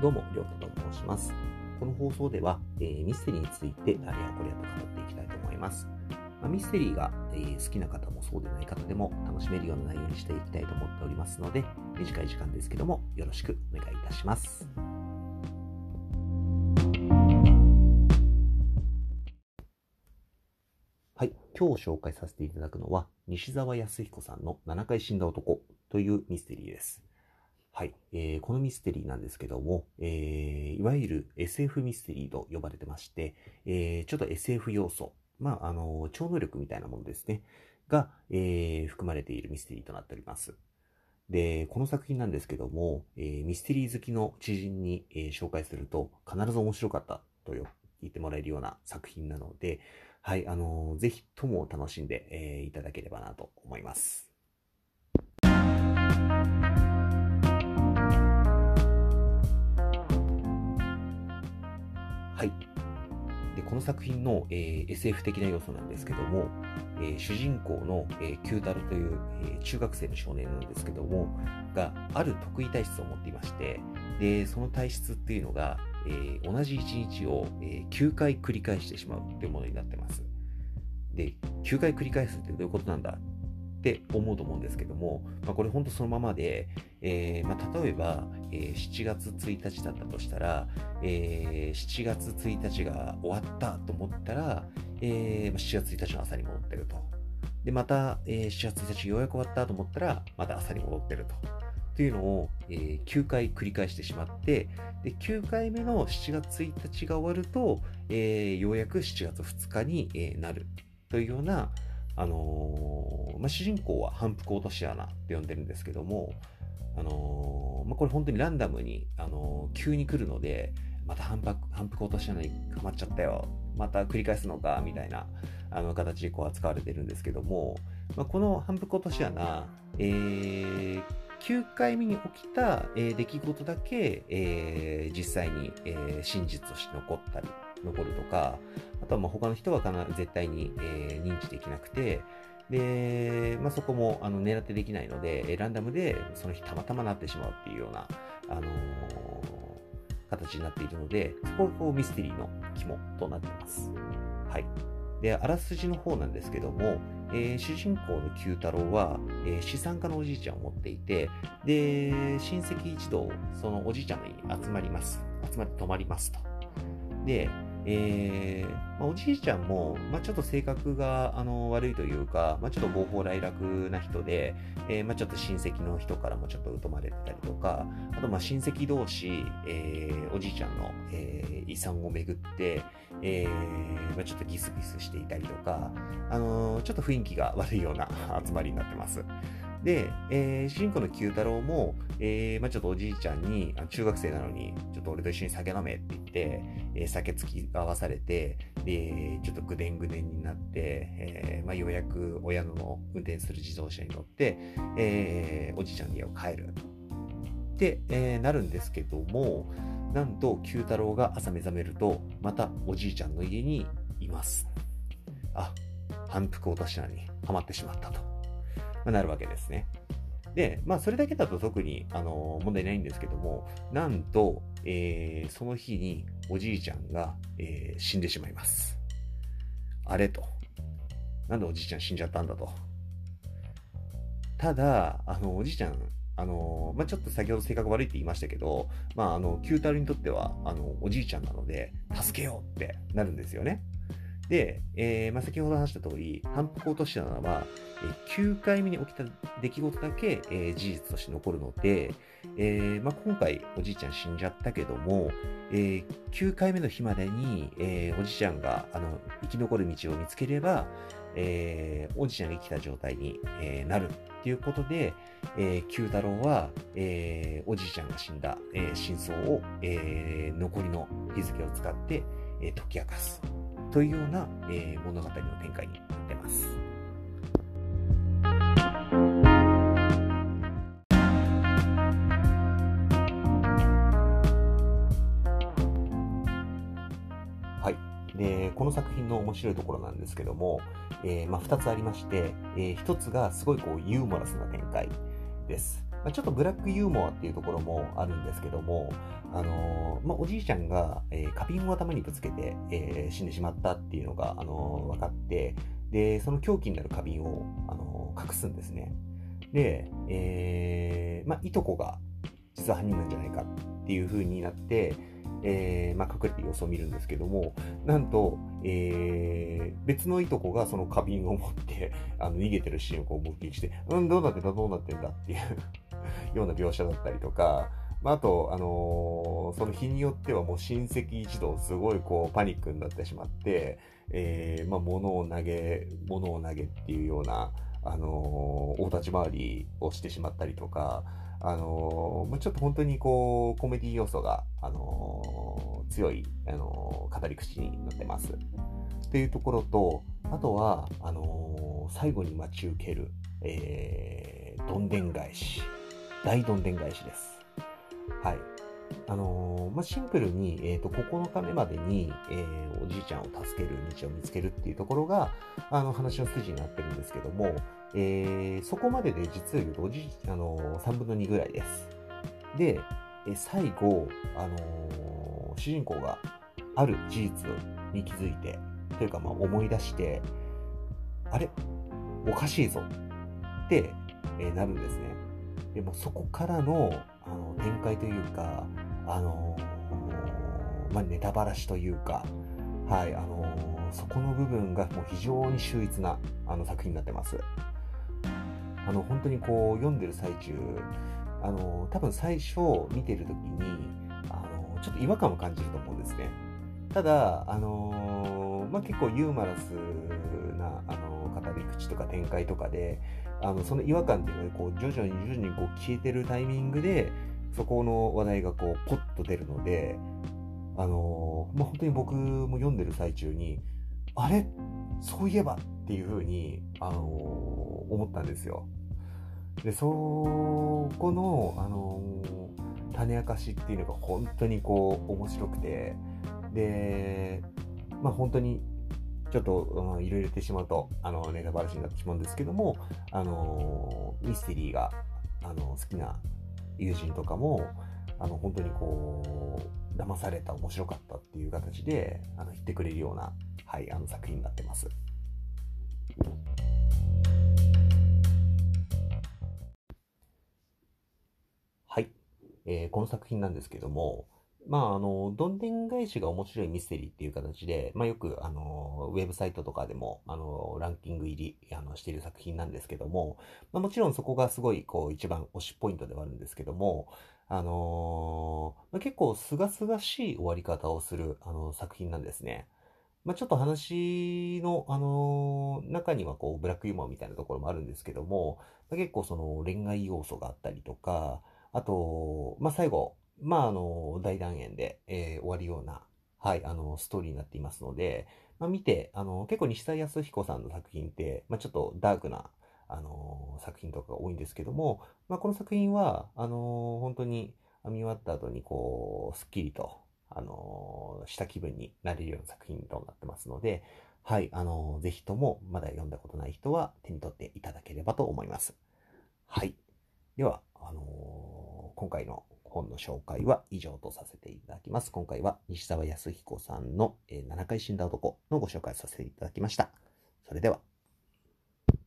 どうも、りょうたと申します。この放送では、えーミステリーについてあれやこれやと語っていきたいと思います。まあ、ミステリーが、えー好きな方もそうでない方でも楽しめるような内容にしていきたいと思っておりますので、短い時間ですけども、よろしくお願いいたします。はい、今日紹介させていただくのは、西澤康彦さんの7回死んだ男というミステリーです。はい、えーこのミステリーなんですけども、えーいわゆる SF ミステリーと呼ばれてまして、えーちょっと SF 要素、まあ、あの、超能力みたいなものですね、が、えー含まれているミステリーとなっております。で、この作品なんですけども、えーミステリー好きの知人に、えー紹介すると、必ず面白かったと言ってもらえるような作品なので、はい、あのぜひとも楽しんで、えーいただければなと思います。はい。で、この作品の、えー SF 的な要素なんですけども、えー主人公の、えー、九太郎という、え中学生の少年なんですけども、がある得意体質を持っていまして、で、その体質っていうのが、え同じ一日を、え9回繰り返してしまうというものになってます。で、9回繰り返すってどういうことなんだって思うと思うんですけども、まあ、これ本当そのままで、えーまあ、例えば、えー7月1日だったとしたら、えー7月1日が終わったと思ったら、えー7月1日の朝に戻ってると。で、また、えー7月1日ようやく終わったと思ったら、また朝に戻ってると。というのを、えー9回繰り返してしまって、で、9回目の7月1日が終わると、えーようやく7月2日に、えーなるというような、あのまあ、主人公は反復落とし穴って呼んでるんですけども、あのーまあ、これ本当にランダムに、あのー急に来るので、また反復反復落とし穴にはまっちゃったよ。また繰り返すのか、みたいなあの形でこう扱われてるんですけども、まあ、この反復落とし穴、えー9回目に起きた、えー出来事だけ、えー実際に、えー真実として残ったり、残るとか、あとはまあ他の人は必ず絶対に、えー認知できなくて、で、まあ、そこもあの狙ってできないので、ランダムでその日たまたまなってしまうっていうような、あのー形になっているので、そこがこうミステリーの肝となっています。はい。で、あらすじの方なんですけども、えー主人公の九太郎は、えー資産家のおじいちゃんを持っていて、で、親戚一同、そのおじいちゃんの家に集まります。集まって泊まりますと。で、えーまあ、おじいちゃんも、まあ、ちょっと性格があの悪いというか、まあ、ちょっと暴法来楽な人で、えーまあ、ちょっと親戚の人からもちょっと疎まれてたりとか、あとまあ親戚同士、えーおじいちゃんの、えー遺産をめぐって、えーまあ、ちょっとギスギスしていたりとか、あのーちょっと雰囲気が悪いような集まりになってます。で、えー主人公の九太郎も、えーまあ、ちょっとおじいちゃんに、あ中学生なのに、ちょっと俺と一緒に酒飲めって言って、えー酒付き合わされて、で、ちょっとぐでんぐでんになって、えーまあ、ようやく親の運転する自動車に乗って、えーおじいちゃんの家を帰る。って、えなるんですけども、なんと九太郎が朝目覚めると、またおじいちゃんの家にいます。あ、反復落とし穴にはまってしまったと、まなるわけですね。で、まあ、それだけだと特に、あの問題ないんですけども、なんと、えーその日におじいちゃんが、えー死んでしまいます。あれと。なんでおじいちゃん死んじゃったんだと。ただ、あの、おじいちゃん、あの、まあ、ちょっと先ほど性格悪いって言いましたけど、まあ、あの、九太郎にとっては、あの、おじいちゃんなので、助けようってなるんですよね。で、えーまあ、先ほど話した通り、反復落とし穴は、えー9回目に起きた出来事だけ、えー事実として残るので、えーまあ、今回おじいちゃん死んじゃったけども、えー9回目の日までに、えーおじいちゃんがあの生き残る道を見つければ、えーおじいちゃんが生きた状態に、えーなるっていうことで、えー九太郎は、えーおじいちゃんが死んだ、えー真相を、えー残りの日付を使って、えー解き明かす。というような、えー物語の展開になってます。はい。で、この作品の面白いところなんですけども、えーまあ、2つありまして、え1つがすごいこうユーモラスな展開です。まあ、ちょっとブラックユーモアっていうところもあるんですけども、あのー、まあ、おじいちゃんが、えー、花瓶を頭にぶつけて、えー、死んでしまったっていうのが、あの分かって、で、その凶器になる花瓶を、あの隠すんですね。で、えまあ、いとこが実は犯人なんじゃないかっていう風になって、えー、まあ、隠れて様子を見るんですけども、なんと、えー、別のいとこがその花瓶を持ってあの逃げてるシーンをこう目撃して、うん、どうなってんだ、どうなってんだっていうような描写だったりとか、まあ、あと、あのー、その日によってはもう親戚一同すごいこうパニックになってしまって、えー、まあ、物を投げ、物を投げっていうような、あのー、大立ち回りをしてしまったりとか、あのー、ちょっと本当にこう、コメディ要素が、あのー、強い、あのー、語り口になってます。っていうところと、あとは、あの最後に待ち受ける、えー、どんでん返し。大どんでん返しです。はい。あのー、まあ、シンプルに、えっ、ー、と、9日目までに、えー、おじいちゃんを助ける道を見つけるっていうところが、あの、話の筋になってるんですけども、えー、そこまでで実を言うと、おじあのー、3分の2ぐらいです。で、え最後、あの、主人公がある事実に気づいて、というか、まあ、思い出して、あれ？おかしいぞって、え、なるんですね。でもそこからのあの展開というか、あのまあ、ネタばらしというか、はい、あのそこの部分がもう非常に秀逸なあの作品になってます。あの本当にこう読んでる最中あの多分最初見てる時にあのちょっと違和感を感じると思うんですねただあの、まあ、結構ユーマラスなあの語り口とか展開とかであのその違和感っていうのがこう徐々に徐々にこう消えてるタイミングでそこの話題がこうポッと出るのであの、まあ、本当に僕も読んでる最中にあれ？そういえばっていうふうに、あの思ったんですよ。で、そこの、あの種明かしっていうのが本当にこう、面白くて、で、まあ本当に、ちょっと、うん、いろいろ言ってしまうと、あの、ネタバラシになってしまうんですけども、あのミステリーが、あの、好きな友人とかも、あの、本当にこう、騙された、面白かったっていう形で、あの、言ってくれるような、はい、あの作品になってます。はい。えー、この作品なんですけども、まあ、あの、どんでん返しが面白いミステリーっていう形で、まあ、よく、あの、ウェブサイトとかでも、あの、ランキング入り、あの、している作品なんですけども、まあ、もちろんそこがすごい、こう、一番推しポイントではあるんですけども、あのまあ、結構、すがすがしい終わり方をする、あの、作品なんですね。まあ、ちょっと話の、あのー、中にはこう、ブラックユーモアみたいなところもあるんですけども、まあ、結構その恋愛要素があったりとか、あと、まあ、最後、まあ、あの、大団円で、えー、終わるような、はい、あの、ストーリーになっていますので、まあ、見て、あの、結構西田康彦さんの作品って、まあ、ちょっとダークな、あの、作品とかが多いんですけども、まあ、この作品は、あの、本当に見終わった後に、こう、スッキリと、あのした気分になれるような作品となってますので、はい、あのぜひともまだ読んだことない人は手に取っていただければと思います。はい。では、あの今回の本の紹介は以上とさせていただきます。今回は西澤康彦さんの、え7回死んだ男のご紹介させていただきました。それでは。